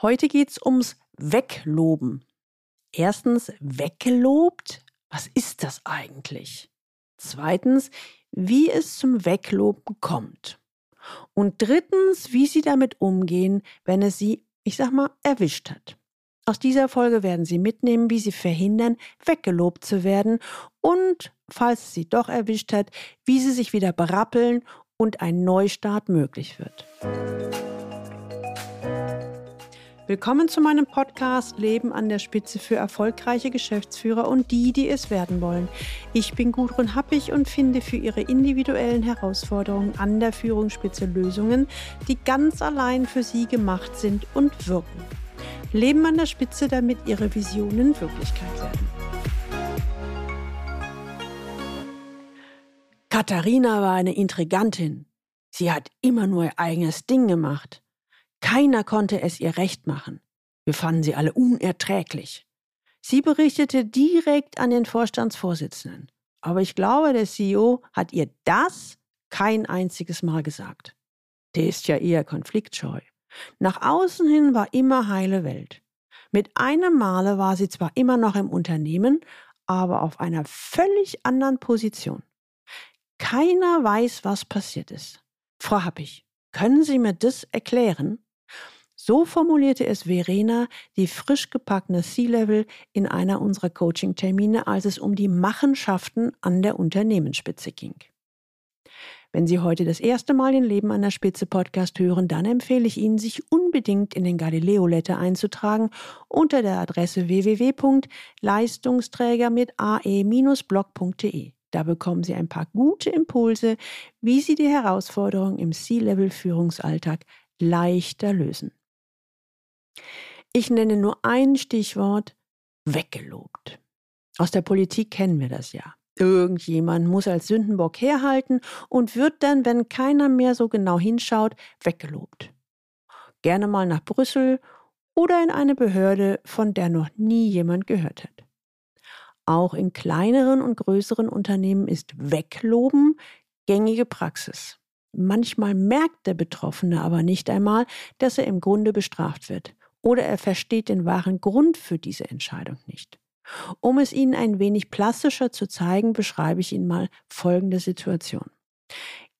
Heute geht's ums Wegloben. Erstens, weggelobt? Was ist das eigentlich? Zweitens, wie es zum Wegloben kommt. Und drittens, wie Sie damit umgehen, wenn es Sie, ich sag mal, erwischt hat. Aus dieser Folge werden Sie mitnehmen, wie Sie verhindern, weggelobt zu werden und, falls es Sie doch erwischt hat, wie Sie sich wieder berappeln und ein Neustart möglich wird. Willkommen zu meinem Podcast Leben an der Spitze für erfolgreiche Geschäftsführer und die, die es werden wollen. Ich bin Gudrun Happig und finde für Ihre individuellen Herausforderungen an der Führungsspitze Lösungen, die ganz allein für Sie gemacht sind und wirken. Leben an der Spitze, damit Ihre Visionen Wirklichkeit werden. Katharina war eine Intrigantin. Sie hat immer nur ihr eigenes Ding gemacht. Keiner konnte es ihr recht machen. Wir fanden sie alle unerträglich. Sie berichtete direkt an den Vorstandsvorsitzenden. Aber ich glaube, der CEO hat ihr das kein einziges Mal gesagt. Der ist ja eher konfliktscheu. Nach außen hin war immer heile Welt. Mit einem Male war sie zwar immer noch im Unternehmen, aber auf einer völlig anderen Position. Keiner weiß, was passiert ist. Frau Happig, können Sie mir das erklären? So formulierte es Verena, die frisch gepackte C-Level, in einer unserer Coaching-Termine, als es um die Machenschaften an der Unternehmensspitze ging. Wenn Sie heute das erste Mal den Leben an der Spitze Podcast hören, dann empfehle ich Ihnen, sich unbedingt in den Galileo Letter einzutragen unter der Adresse www.leistungsträger mit ae-blog.de. Da bekommen Sie ein paar gute Impulse, wie Sie die Herausforderungen im C-Level Führungsalltag leichter lösen. Ich nenne nur ein Stichwort, weggelobt. Aus der Politik kennen wir das ja. Irgendjemand muss als Sündenbock herhalten und wird dann, wenn keiner mehr so genau hinschaut, weggelobt. Gerne mal nach Brüssel oder in eine Behörde, von der noch nie jemand gehört hat. Auch in kleineren und größeren Unternehmen ist Wegloben gängige Praxis. Manchmal merkt der Betroffene aber nicht einmal, dass er im Grunde bestraft wird oder er versteht den wahren Grund für diese Entscheidung nicht. Um es Ihnen ein wenig plastischer zu zeigen, beschreibe ich Ihnen mal folgende Situation.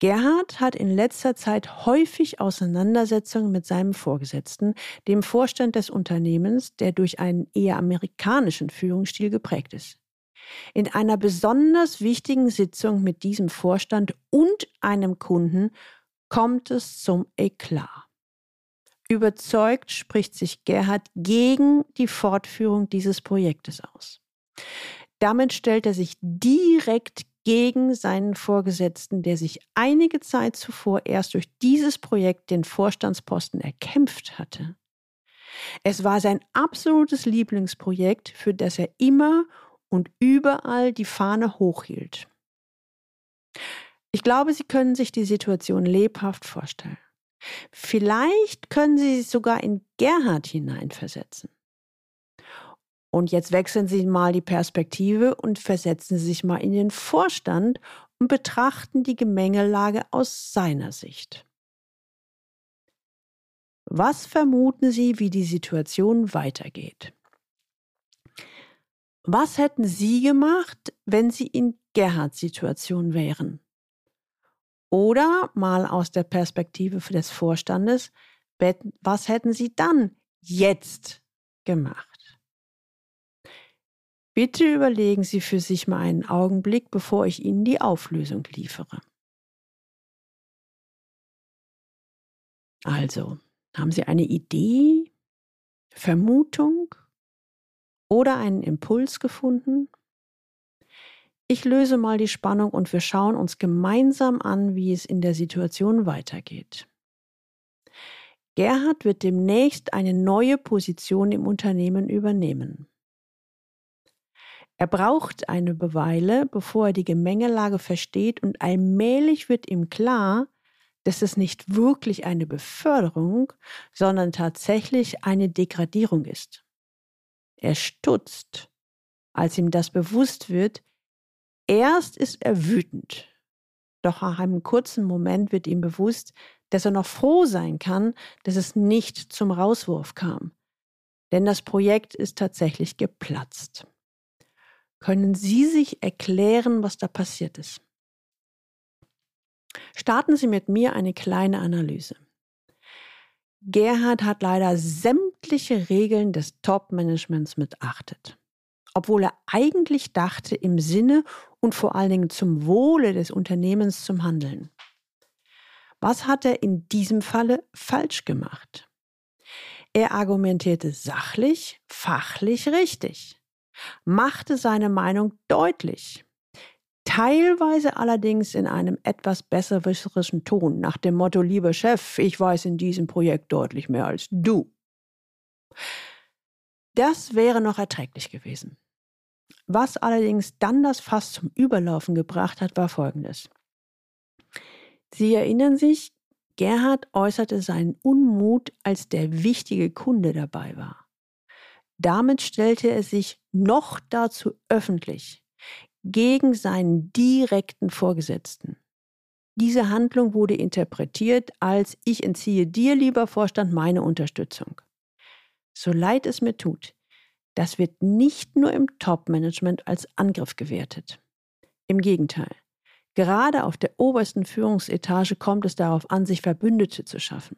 Gerhard hat in letzter Zeit häufig Auseinandersetzungen mit seinem Vorgesetzten, dem Vorstand des Unternehmens, der durch einen eher amerikanischen Führungsstil geprägt ist. In einer besonders wichtigen Sitzung mit diesem Vorstand und einem Kunden kommt es zum Eklat. Überzeugt spricht sich Gerhard gegen die Fortführung dieses Projektes aus. Damit stellt er sich direkt gegen seinen Vorgesetzten, der sich einige Zeit zuvor erst durch dieses Projekt den Vorstandsposten erkämpft hatte. Es war sein absolutes Lieblingsprojekt, für das er immer und überall die Fahne hochhielt. Ich glaube, Sie können sich die Situation lebhaft vorstellen. Vielleicht können Sie sich sogar in Gerhard hineinversetzen. Und jetzt wechseln Sie mal die Perspektive und versetzen Sie sich mal in den Vorstand und betrachten die Gemengelage aus seiner Sicht. Was vermuten Sie, wie die Situation weitergeht? Was hätten Sie gemacht, wenn Sie in Gerhards Situation wären? Oder mal aus der Perspektive des Vorstandes, was hätten Sie dann jetzt gemacht? Bitte überlegen Sie für sich mal einen Augenblick, bevor ich Ihnen die Auflösung liefere. Also, haben Sie eine Idee, Vermutung oder einen Impuls gefunden? Ich löse mal die Spannung und wir schauen uns gemeinsam an, wie es in der Situation weitergeht. Gerhard wird demnächst eine neue Position im Unternehmen übernehmen. Er braucht eine Weile, bevor er die Gemengelage versteht und allmählich wird ihm klar, dass es nicht wirklich eine Beförderung, sondern tatsächlich eine Degradierung ist. Er stutzt, als ihm das bewusst wird, Erst ist er wütend, doch nach einem kurzen Moment wird ihm bewusst, dass er noch froh sein kann, dass es nicht zum Rauswurf kam. Denn das Projekt ist tatsächlich geplatzt. Können Sie sich erklären, was da passiert ist? Starten Sie mit mir eine kleine Analyse. Gerhard hat leider sämtliche Regeln des Top-Managements missachtet. Obwohl er eigentlich dachte, im Sinne und vor allen Dingen zum Wohle des Unternehmens zum Handeln. Was hat er in diesem Falle falsch gemacht? Er argumentierte sachlich, fachlich richtig, machte seine Meinung deutlich, teilweise allerdings in einem etwas besserwisserischen Ton, nach dem Motto, lieber Chef, ich weiß in diesem Projekt deutlich mehr als du. Das wäre noch erträglich gewesen. Was allerdings dann das Fass zum Überlaufen gebracht hat, war folgendes. Sie erinnern sich, Gerhard äußerte seinen Unmut, als der wichtige Kunde dabei war. Damit stellte er sich noch dazu öffentlich gegen seinen direkten Vorgesetzten. Diese Handlung wurde interpretiert als ich entziehe dir, lieber Vorstand, meine Unterstützung. So leid es mir tut, das wird nicht nur im Top-Management als Angriff gewertet. Im Gegenteil. Gerade auf der obersten Führungsetage kommt es darauf an, sich Verbündete zu schaffen.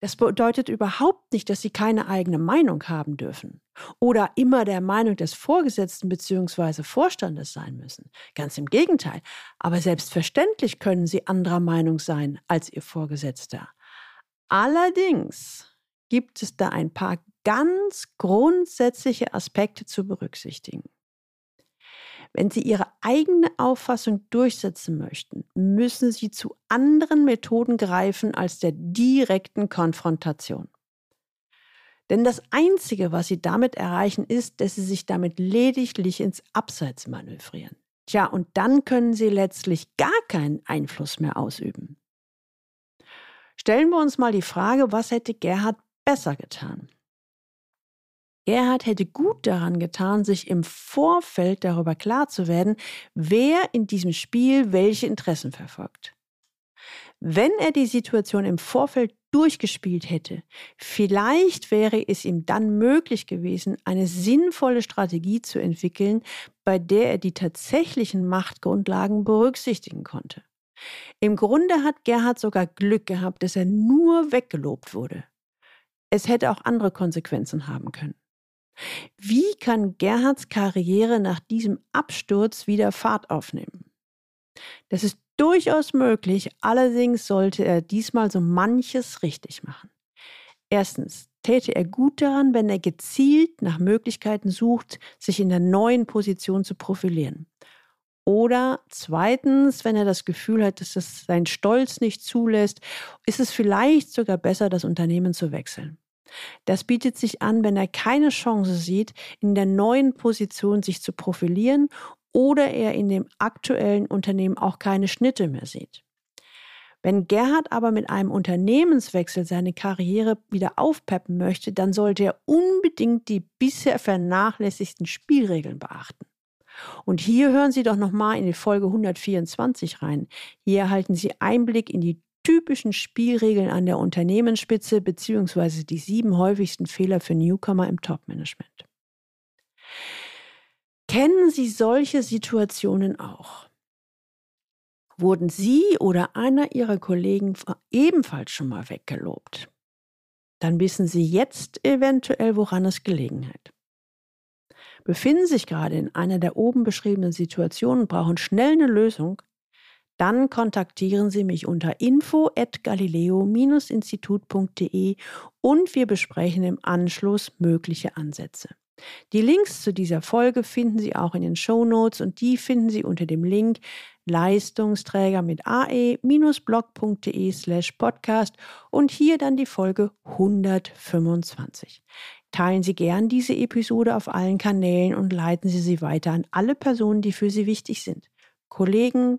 Das bedeutet überhaupt nicht, dass sie keine eigene Meinung haben dürfen oder immer der Meinung des Vorgesetzten bzw. Vorstandes sein müssen. Ganz im Gegenteil. Aber selbstverständlich können sie anderer Meinung sein als ihr Vorgesetzter. Allerdings gibt es da ein paar ganz grundsätzliche Aspekte zu berücksichtigen. Wenn Sie Ihre eigene Auffassung durchsetzen möchten, müssen Sie zu anderen Methoden greifen als der direkten Konfrontation. Denn das Einzige, was Sie damit erreichen, ist, dass Sie sich damit lediglich ins Abseits manövrieren. Tja, und dann können Sie letztlich gar keinen Einfluss mehr ausüben. Stellen wir uns mal die Frage, was hätte Gerhard besser getan? Gerhard hätte gut daran getan, sich im Vorfeld darüber klar zu werden, wer in diesem Spiel welche Interessen verfolgt. Wenn er die Situation im Vorfeld durchgespielt hätte, vielleicht wäre es ihm dann möglich gewesen, eine sinnvolle Strategie zu entwickeln, bei der er die tatsächlichen Machtgrundlagen berücksichtigen konnte. Im Grunde hat Gerhard sogar Glück gehabt, dass er nur weggelobt wurde. Es hätte auch andere Konsequenzen haben können. Wie kann Gerhards Karriere nach diesem Absturz wieder Fahrt aufnehmen? Das ist durchaus möglich, allerdings sollte er diesmal so manches richtig machen. Erstens täte er gut daran, wenn er gezielt nach Möglichkeiten sucht, sich in der neuen Position zu profilieren. Oder zweitens, wenn er das Gefühl hat, dass es sein Stolz nicht zulässt, ist es vielleicht sogar besser, das Unternehmen zu wechseln. Das bietet sich an, wenn er keine Chance sieht, in der neuen Position sich zu profilieren oder er in dem aktuellen Unternehmen auch keine Schnitte mehr sieht. Wenn Gerhard aber mit einem Unternehmenswechsel seine Karriere wieder aufpeppen möchte, dann sollte er unbedingt die bisher vernachlässigten Spielregeln beachten. Und hier hören Sie doch nochmal in die Folge 124 rein. Hier erhalten Sie Einblick in die typischen Spielregeln an der Unternehmensspitze bzw. die sieben häufigsten Fehler für Newcomer im Top-Management. Kennen Sie solche Situationen auch? Wurden Sie oder einer Ihrer Kollegen ebenfalls schon mal weggelobt? Dann wissen Sie jetzt eventuell, woran es gelegen hat. Befinden sich gerade in einer der oben beschriebenen Situationen und brauchen schnell eine Lösung, dann kontaktieren Sie mich unter info@galileo-institut.de und wir besprechen im Anschluss mögliche Ansätze. Die Links zu dieser Folge finden Sie auch in den Show Notes und die finden Sie unter dem Link Leistungsträger mit ae-blog.de slash podcast und hier dann die Folge 125. Teilen Sie gern diese Episode auf allen Kanälen und leiten Sie sie weiter an alle Personen, die für Sie wichtig sind. Kollegen,